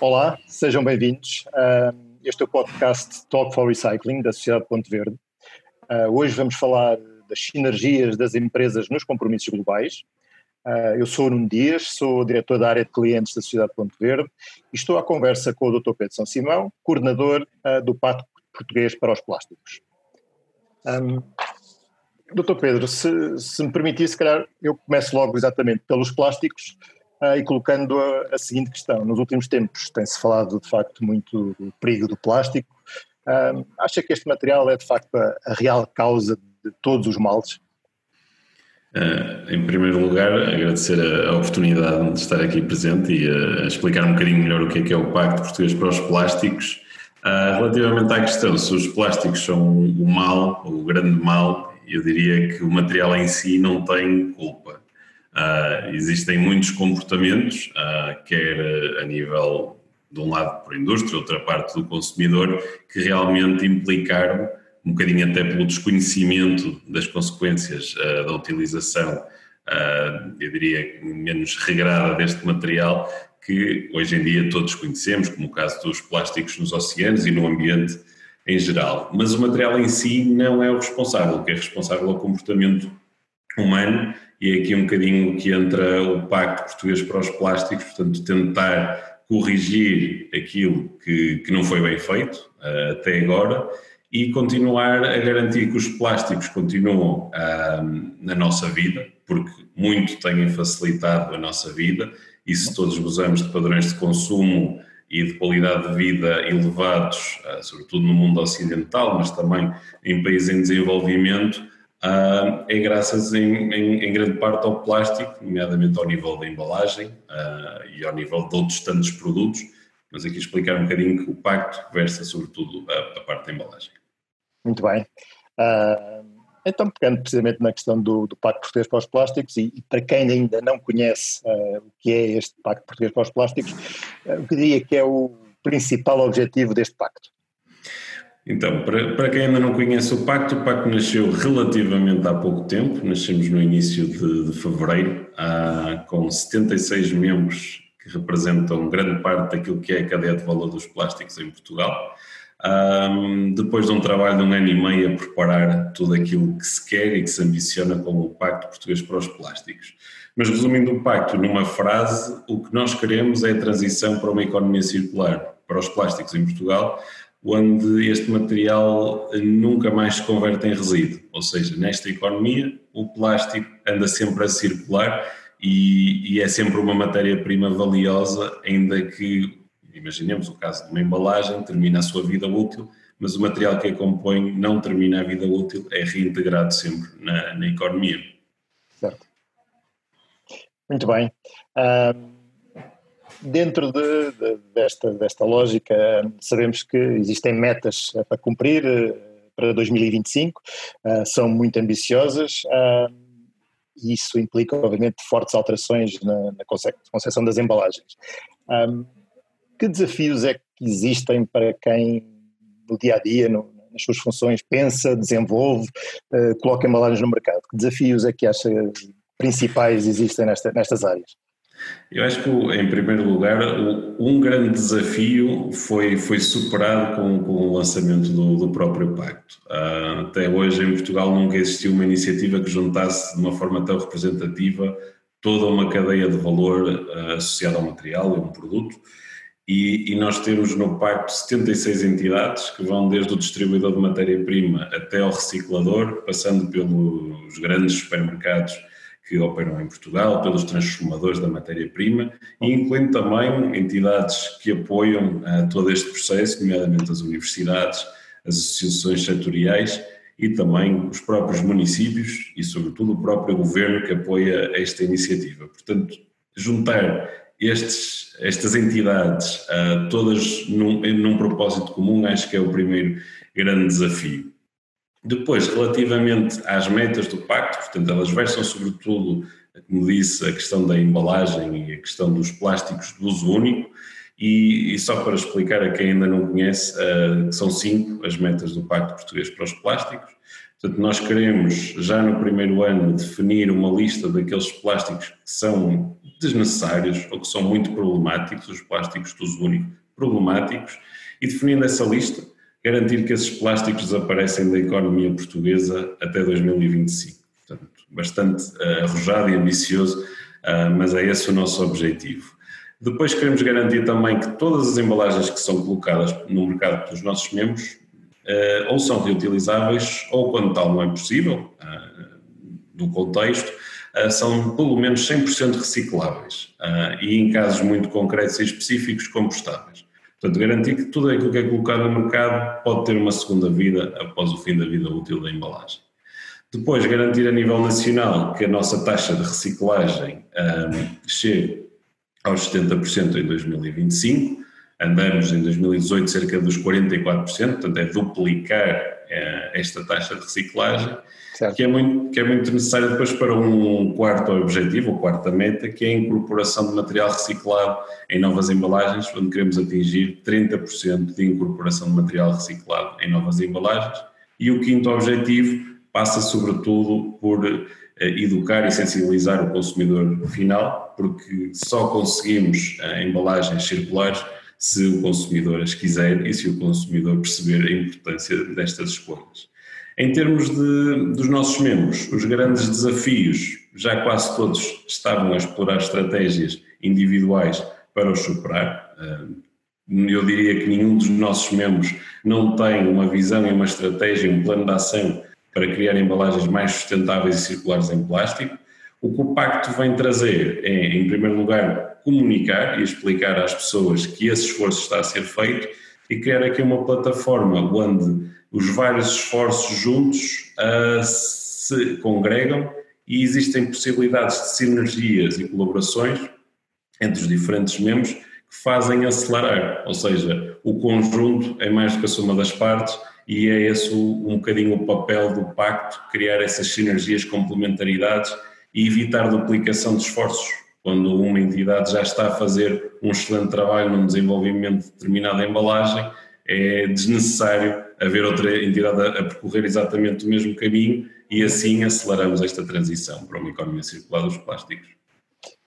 Olá, sejam bem-vindos. Este é o podcast Talk for Recycling da Sociedade Ponte Verde. Ah, hoje vamos falar das sinergias das empresas nos compromissos globais. Ah, eu sou Nuno Dias, sou diretor da área de clientes da Sociedade Ponte Verde e estou à conversa com o Dr. Pedro São Simão, coordenador ah, do Pacto Português para os Plásticos. Um, Doutor Pedro, se, se me permitir, se calhar eu começo logo exatamente pelos plásticos uh, e colocando a, a, seguinte questão. Nos últimos tempos tem-se falado de facto muito do perigo do plástico. Uh, acha que este material é de facto a, a real causa de todos os males? Uh, em primeiro lugar, agradecer a, a, oportunidade de estar aqui presente e explicar um bocadinho melhor o que é que é o Pacto Português para os Plásticos. Uh, relativamente à questão se os plásticos são o mal, o grande mal, eu diria que o material em si não tem culpa. Uh, existem muitos comportamentos, uh, quer a nível de um lado por indústria, outra parte do consumidor, que realmente implicaram, um bocadinho até pelo desconhecimento das consequências uh, da utilização, eu diria, menos regrada deste material, que hoje em dia todos conhecemos, como o caso dos plásticos nos oceanos e no ambiente em geral. Mas o material em si não é o responsável, o que é responsável é o comportamento humano e é aqui um bocadinho que entra o Pacto Português para os Plásticos, portanto, tentar corrigir aquilo que, que não foi bem feito uh, até agora e continuar a garantir que os plásticos continuam uh, na nossa vida, porque muito têm facilitado a nossa vida e se todos gozamos de padrões de consumo e de qualidade de vida elevados, ah, sobretudo no mundo ocidental, mas também em países em desenvolvimento, ah, é graças em, em, em grande parte ao plástico, nomeadamente ao nível da embalagem ah, e ao nível de outros tantos produtos, mas aqui explicar um bocadinho que o pacto versa sobretudo a, a parte da embalagem. Muito bem. Uh, então, pegando precisamente na questão do, do Pacto Português para os Plásticos, e, e para quem ainda não conhece uh, o que é este Pacto Português para os Plásticos, uh, o que diria que é o principal objetivo deste pacto? Então, para, para quem ainda não conhece o pacto, o pacto nasceu relativamente há pouco tempo, nascemos no início de, de fevereiro, uh, com 76 membros que representam grande parte daquilo que é a cadeia de valor dos plásticos em Portugal um, depois de um trabalho de um ano e meio a preparar tudo aquilo que se quer e que se ambiciona como o Pacto Português para os Plásticos. Mas resumindo o pacto numa frase, o que nós queremos é a transição para uma economia circular para os plásticos em Portugal, onde este material nunca mais se converte em resíduo. Ou seja, nesta economia, o plástico anda sempre a circular e, e é sempre uma matéria-prima valiosa, ainda que imaginemos o caso de uma embalagem, termina a sua vida útil, mas o material que a compõe não termina a vida útil, é reintegrado sempre na, na economia. Certo. Muito bem. Um, dentro de, de, desta, desta lógica, sabemos que existem metas para cumprir eh, para 2025, uh, são muito ambiciosas. Uh, e isso implica, obviamente, fortes alterações na, na concepção das embalagens. Que desafios é que existem para quem no dia a dia, no, nas suas funções, pensa, desenvolve, uh, coloca embalagens no mercado? Que desafios é que acha principais existem nesta, nestas áreas? Eu acho que, em primeiro lugar, um grande desafio foi, foi superado com, com o lançamento do, do próprio Pacto. Uh, até hoje, em Portugal, nunca existiu uma iniciativa que juntasse de uma forma tão representativa toda uma cadeia de valor uh, associada ao material e a um produto. E, e, nós temos no pacto 76 entidades que vão desde o distribuidor de matéria-prima até ao reciclador, passando pelos grandes supermercados que operam em Portugal, pelos transformadores da matéria-prima e incluindo também entidades que apoiam uh, todo este processo, nomeadamente as universidades, as associações setoriais e também os próprios municípios e, sobretudo, o próprio governo que apoia esta iniciativa. Portanto, juntar estes, estas entidades, uh, todas num, num propósito comum, acho que é o primeiro grande desafio. Depois, relativamente às metas do pacto, portanto, elas versam sobretudo, como disse, a questão da embalagem e a questão dos plásticos de uso único, e, e só para explicar a quem ainda não conhece, uh, são cinco as metas do Pacto Português para os Plásticos. Portanto, nós queremos, já no primeiro ano, definir uma lista daqueles plásticos que são desnecessários ou que são muito problemáticos, os plásticos de uso único problemáticos, e definindo essa lista, garantir que esses plásticos desaparecem da economia portuguesa até 2025. Portanto, bastante uh, arrojado e ambicioso, uh, mas é esse o nosso objetivo. Depois queremos garantir também que todas as embalagens que são colocadas no mercado pelos nossos membros uh, ou são reutilizáveis ou, quando tal não é possível, no contexto, são pelo menos 100% recicláveis e, em casos muito concretos e específicos, compostáveis. Portanto, garantir que tudo aquilo que é colocado no mercado pode ter uma segunda vida após o fim da vida útil da embalagem. Depois, garantir a nível nacional que a nossa taxa de reciclagem um, chegue aos 70% em 2025. Andamos em 2018 cerca dos 44%, portanto é duplicar esta taxa de reciclagem que é, muito, que é muito necessário depois para um quarto objetivo, ou quarta meta, que é a incorporação de material reciclado em novas embalagens, onde queremos atingir 30% de incorporação de material reciclado em novas embalagens. E o quinto objetivo passa sobretudo por eh, educar e sensibilizar o consumidor final, porque só conseguimos eh, embalagens circulares se o consumidor as quiser e se o consumidor perceber a importância destas escolhas. Em termos de, dos nossos membros, os grandes desafios, já quase todos estavam a explorar estratégias individuais para os superar. Eh, eu diria que nenhum dos nossos membros não tem uma visão e uma estratégia, um plano de ação para criar embalagens mais sustentáveis e circulares em plástico. O que o Pacto vem trazer é, em primeiro lugar, comunicar e explicar às pessoas que esse esforço está a ser feito e criar aqui uma plataforma onde os vários esforços juntos uh, se congregam e existem possibilidades de sinergias e colaborações entre os diferentes membros que fazem acelerar, ou seja, o conjunto é mais do que a soma das partes e é esse um bocadinho o papel do pacto, criar essas sinergias, complementaridades e evitar duplicação de esforços. Quando uma entidade já está a fazer um excelente trabalho no desenvolvimento de determinada embalagem, é desnecessário haver outra entidade a, percorrer exatamente o mesmo caminho e assim aceleramos esta transição para uma economia circular dos plásticos.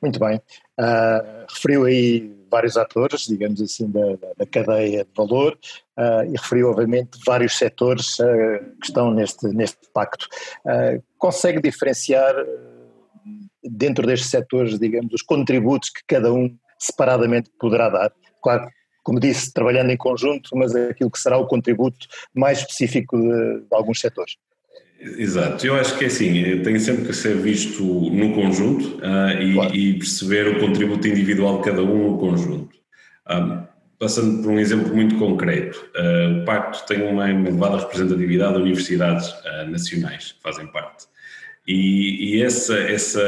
Muito bem. Uh, referiu aí vários atores, digamos assim, da, da cadeia de valor uh, e referiu, obviamente, vários setores uh, que estão neste, neste pacto. consegue diferenciar dentro destes setores, digamos, os contributos que cada um separadamente poderá dar? Claro como disse, trabalhando em conjunto, mas aquilo que será o contributo mais específico de, de alguns setores. Exato, eu acho que é assim, tem sempre que ser visto no conjunto uh, e, claro. e, perceber o contributo individual de cada um no conjunto. Um, ah, passando por um exemplo muito concreto, uh, o Pacto tem uma elevada representatividade de universidades uh, nacionais que fazem parte. E, e, essa, essa,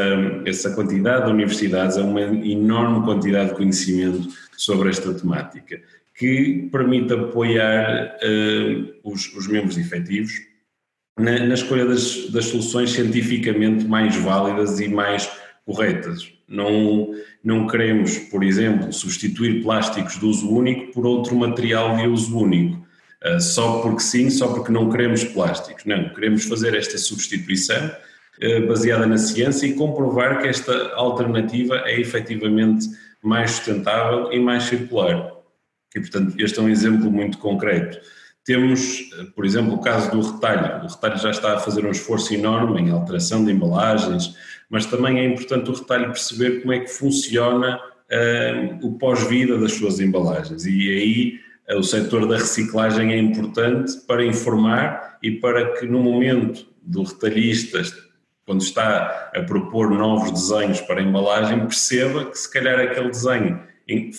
essa quantidade de universidades é uma enorme quantidade de conhecimento sobre esta temática, que permite apoiar uh, os, os, membros efetivos na, na escolha das, das, soluções cientificamente mais válidas e mais corretas. Não, não queremos, por exemplo, substituir plásticos de uso único por outro material de uso único, uh, só porque sim, só porque não queremos plásticos. Não, queremos fazer esta substituição baseada na ciência e comprovar que esta alternativa é efetivamente mais sustentável e mais circular. E, portanto, este é um exemplo muito concreto. Temos, por exemplo, o caso do retalho. O retalho já está a fazer um esforço enorme em alteração de embalagens, mas também é importante o retalho perceber como é que funciona uh, o pós-vida das suas embalagens. E aí uh, o setor da reciclagem é importante para informar e para que no momento do retalhista quando está a propor novos desenhos para a embalagem, perceba que se calhar aquele desenho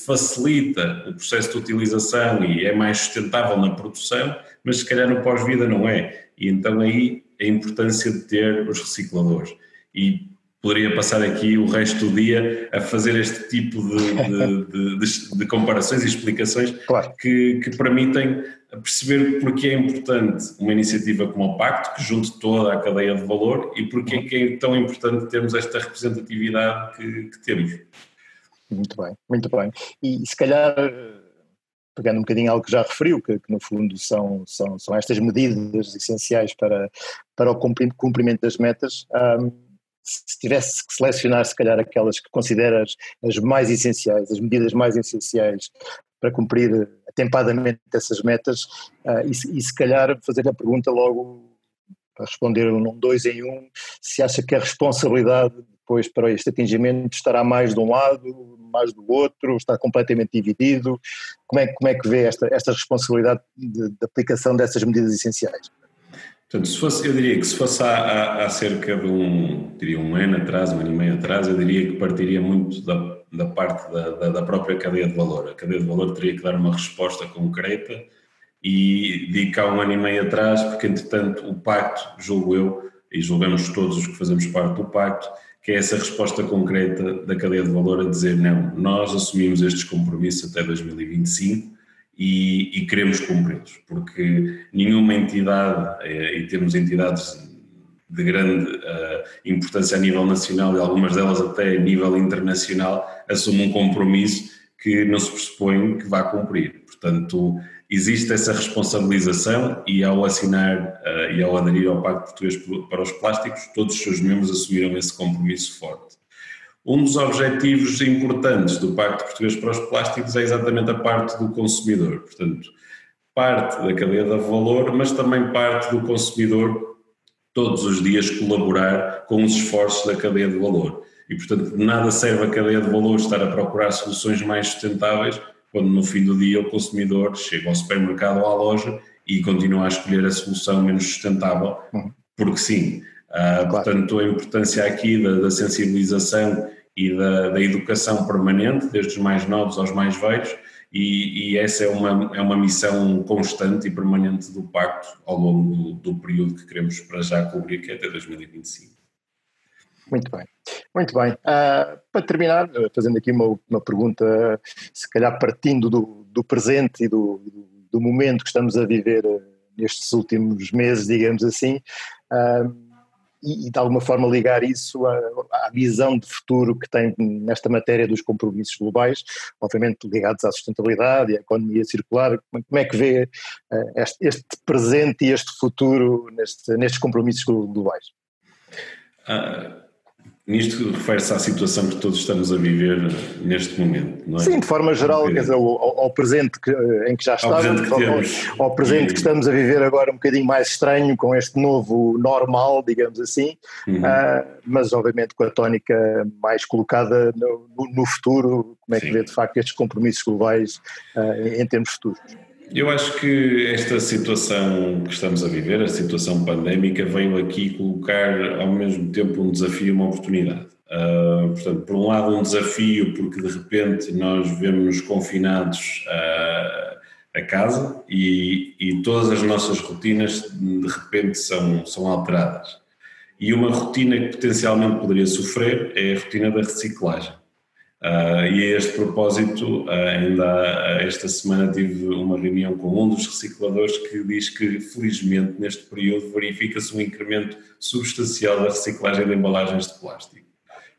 facilita o processo de utilização e é mais sustentável na produção, mas se calhar no pós-vida não é. E então aí a importância de ter os recicladores. E poderia passar aqui o resto do dia a fazer este tipo de, de, de, de comparações e explicações claro. que, que permitem perceber porque é importante uma iniciativa como o Pacto, que junte toda a cadeia de valor, e porque é, que é tão importante termos esta representatividade que, que temos. Muito bem, muito bem. E se calhar pegando um bocadinho algo que já referiu, que, que no fundo são, são, são estas medidas essenciais para, para o cumprimento das metas, se tivesse que selecionar se calhar aquelas que consideras as mais essenciais, as medidas mais essenciais para cumprir atempadamente essas metas uh, e, e, se calhar fazer a pergunta logo para responder um dois em um, se acha que a responsabilidade depois para este atingimento estará mais de um lado, mais do outro, está completamente dividido, como é, como é que vê esta, esta responsabilidade de, de aplicação dessas medidas essenciais? Portanto, se fosse, eu diria que se fosse há, há, cerca de um, diria um ano atrás, um ano e meio atrás, eu diria que partiria muito da, da parte da, da, da, própria cadeia de valor. A cadeia de valor teria que dar uma resposta concreta e digo há um ano e meio atrás, porque entretanto o pacto, julgo eu, e julgamos todos os que fazemos parte do pacto, que é essa resposta concreta da cadeia de valor a dizer não, nós assumimos estes compromissos até 2025 e, e queremos cumpri-los, porque nenhuma entidade, eh, e temos entidades de grande uh, importância a nível nacional e algumas delas até a nível internacional, assumem um compromisso que não se pressupõe que vá cumprir. Portanto, existe essa responsabilização e ao assinar uh, e ao aderir ao Pacto Português para os Plásticos, todos os seus membros assumiram esse compromisso forte. Um dos objetivos importantes do Pacto Português para os Plásticos é exatamente a parte do consumidor, portanto, parte da cadeia de valor, mas também parte do consumidor todos os dias colaborar com os esforços da cadeia de valor. E, portanto, de nada serve a cadeia de valor estar a procurar soluções mais sustentáveis quando no fim do dia o consumidor chega ao supermercado ou à loja e continua a escolher a solução menos sustentável, uhum. porque sim. Uh, claro. Portanto, a importância aqui da, da sensibilização e da, da, educação permanente, desde os mais novos aos mais velhos, e, e, essa é uma, é uma missão constante e permanente do Pacto ao longo do, do período que queremos para já cobrir, que é até 2025. Muito bem, muito bem. Uh, para terminar, fazendo aqui uma, uma pergunta, se calhar partindo do, do presente e do, do, momento que estamos a viver uh, nestes últimos meses, digamos assim, uh, e, e, de alguma forma ligar isso à, à, visão de futuro que tem nesta matéria dos compromissos globais, obviamente ligados à sustentabilidade e à economia circular. Como é que vê uh, este, este, presente e este futuro neste, nestes compromissos globais? Uh, Nisto refere-se à situação que todos estamos a viver neste momento, não é? Sim, de forma geral, quer dizer, ao, ao, presente que, em que já estamos, ao presente, que, ao, ao presente e... que estamos a viver agora um bocadinho mais estranho com este novo normal, digamos assim, uhum. uh, mas obviamente com a tónica mais colocada no, no, no futuro, como é que Sim. vê de facto estes compromissos globais uh, em, em termos futuros? Eu acho que esta situação que estamos a viver, a situação pandémica, veio aqui colocar ao mesmo tempo um desafio e uma oportunidade. Uh, portanto, por um lado, um desafio, porque de repente nós vemos-nos confinados uh, a casa e, e, todas as nossas rotinas de repente são, são alteradas. E uma rotina que potencialmente poderia sofrer é a rotina da reciclagem. Uh, e a este propósito, uh, ainda esta semana tive uma reunião com um dos recicladores que diz que, felizmente, neste período verifica-se um incremento substancial da reciclagem de embalagens de plástico.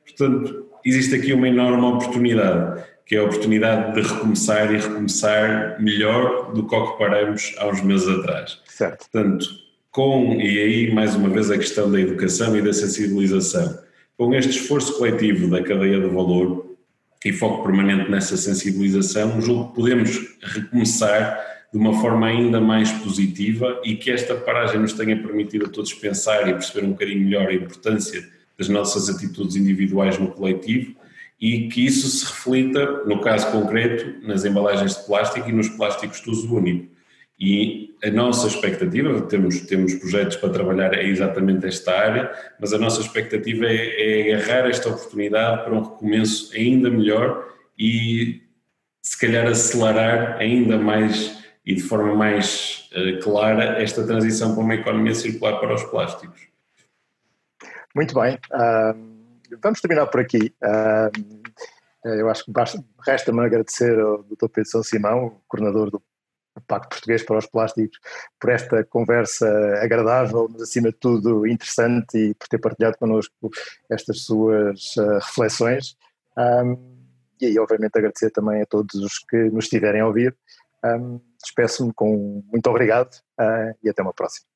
Portanto, existe aqui uma enorme oportunidade, que é a oportunidade de recomeçar e recomeçar melhor do que o que paramos há uns meses atrás. Certo. Portanto, com, e aí mais uma vez a questão da educação e da sensibilização, com este esforço coletivo da cadeia de valor, e foco permanente nessa sensibilização, julgo que podemos recomeçar de uma forma ainda mais positiva e que esta paragem nos tenha permitido a todos pensar e perceber um bocadinho melhor a importância das nossas atitudes individuais no coletivo e que isso se reflita, no caso concreto, nas embalagens de plástico e nos plásticos de uso único. E a nossa expectativa, temos, temos projetos para trabalhar é exatamente esta área, mas a nossa expectativa é, é agarrar esta oportunidade para um recomeço ainda melhor e se calhar acelerar ainda mais e de forma mais uh, clara esta transição para uma economia circular para os plásticos. Muito bem, uh, vamos terminar por aqui. Uh, eu acho que resta-me agradecer ao Dr. Pedro São Simão, coordenador do Pacto Português para os Plásticos, por esta conversa agradável, mas acima de tudo interessante e por ter partilhado connosco estas suas uh, reflexões. Um, e aí, obviamente, agradecer também a todos os que nos estiverem a ouvir. Um, Despeço-me com muito obrigado uh, e até uma próxima.